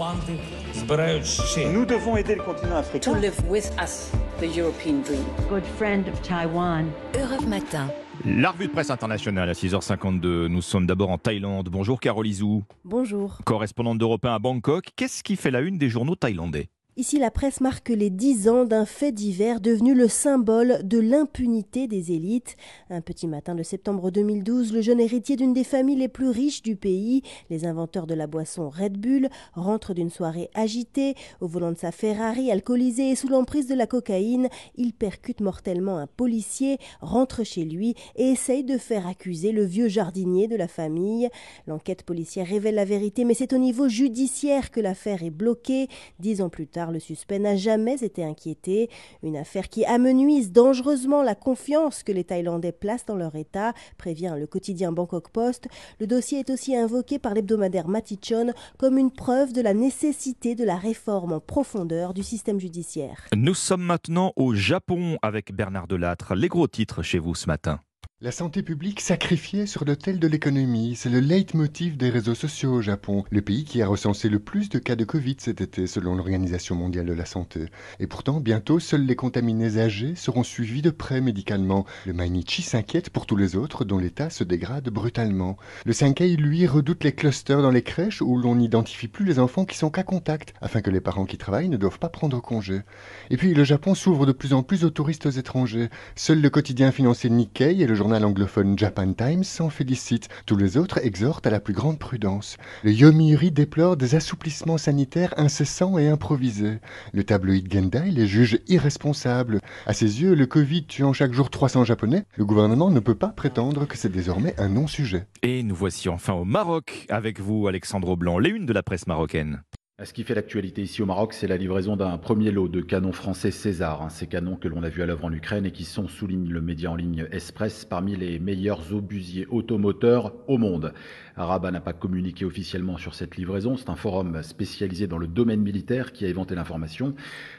Nous devons aider le continent africain. To live with us the European dream. Good friend of Taiwan. Europe Matin. La revue de presse internationale à 6h52. Nous sommes d'abord en Thaïlande. Bonjour Carole Izou. Bonjour. Correspondante d'Europe 1 à Bangkok. Qu'est-ce qui fait la une des journaux thaïlandais? Ici, la presse marque les 10 ans d'un fait divers devenu le symbole de l'impunité des élites. Un petit matin de septembre 2012, le jeune héritier d'une des familles les plus riches du pays, les inventeurs de la boisson Red Bull, rentre d'une soirée agitée. Au volant de sa Ferrari, alcoolisé et sous l'emprise de la cocaïne, il percute mortellement un policier, rentre chez lui et essaye de faire accuser le vieux jardinier de la famille. L'enquête policière révèle la vérité, mais c'est au niveau judiciaire que l'affaire est bloquée. Dix ans plus tard, le suspect n'a jamais été inquiété. Une affaire qui amenuise dangereusement la confiance que les Thaïlandais placent dans leur État, prévient le quotidien Bangkok Post. Le dossier est aussi invoqué par l'hebdomadaire Matichon comme une preuve de la nécessité de la réforme en profondeur du système judiciaire. Nous sommes maintenant au Japon avec Bernard Delattre. Les gros titres chez vous ce matin. La santé publique sacrifiée sur l'autel de l'économie, c'est le leitmotiv des réseaux sociaux au Japon, le pays qui a recensé le plus de cas de Covid cet été selon l'Organisation mondiale de la santé. Et pourtant, bientôt, seuls les contaminés âgés seront suivis de près médicalement. Le Mainichi s'inquiète pour tous les autres dont l'état se dégrade brutalement. Le Sankei, lui, redoute les clusters dans les crèches où l'on n'identifie plus les enfants qui sont qu'à contact, afin que les parents qui travaillent ne doivent pas prendre congé. Et puis, le Japon s'ouvre de plus en plus aux touristes étrangers. Seul le quotidien financier Nikkei et le journal journal anglophone Japan Times s'en félicite. Tous les autres exhortent à la plus grande prudence. Le Yomiuri déplore des assouplissements sanitaires incessants et improvisés. Le tabloïd Gendai les juge irresponsables. À ses yeux, le Covid tuant chaque jour 300 Japonais, le gouvernement ne peut pas prétendre que c'est désormais un non-sujet. Et nous voici enfin au Maroc avec vous, Alexandre Blanc, les unes de la presse marocaine. Ce qui fait l'actualité ici au Maroc, c'est la livraison d'un premier lot de canons français César, hein, ces canons que l'on a vus à l'œuvre en Ukraine et qui sont, souligne le média en ligne Express, parmi les meilleurs obusiers automoteurs au monde. Rabat n'a pas communiqué officiellement sur cette livraison, c'est un forum spécialisé dans le domaine militaire qui a inventé l'information,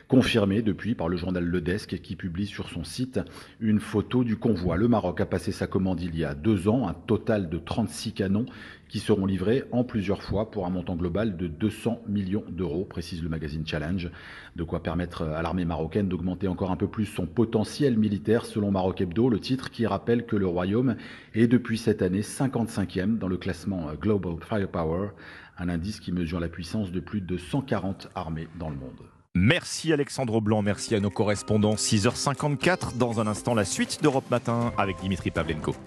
confirmé depuis par le journal Le Desk qui publie sur son site une photo du convoi. Le Maroc a passé sa commande il y a deux ans, un total de 36 canons qui seront livrés en plusieurs fois pour un montant global de 200 millions d'euros, précise le magazine Challenge. De quoi permettre à l'armée marocaine d'augmenter encore un peu plus son potentiel militaire, selon Maroc Hebdo, le titre qui rappelle que le Royaume est depuis cette année 55e dans le classement Global Firepower, un indice qui mesure la puissance de plus de 140 armées dans le monde. Merci Alexandre Blanc, merci à nos correspondants. 6h54, dans un instant la suite d'Europe Matin avec Dimitri Pavlenko.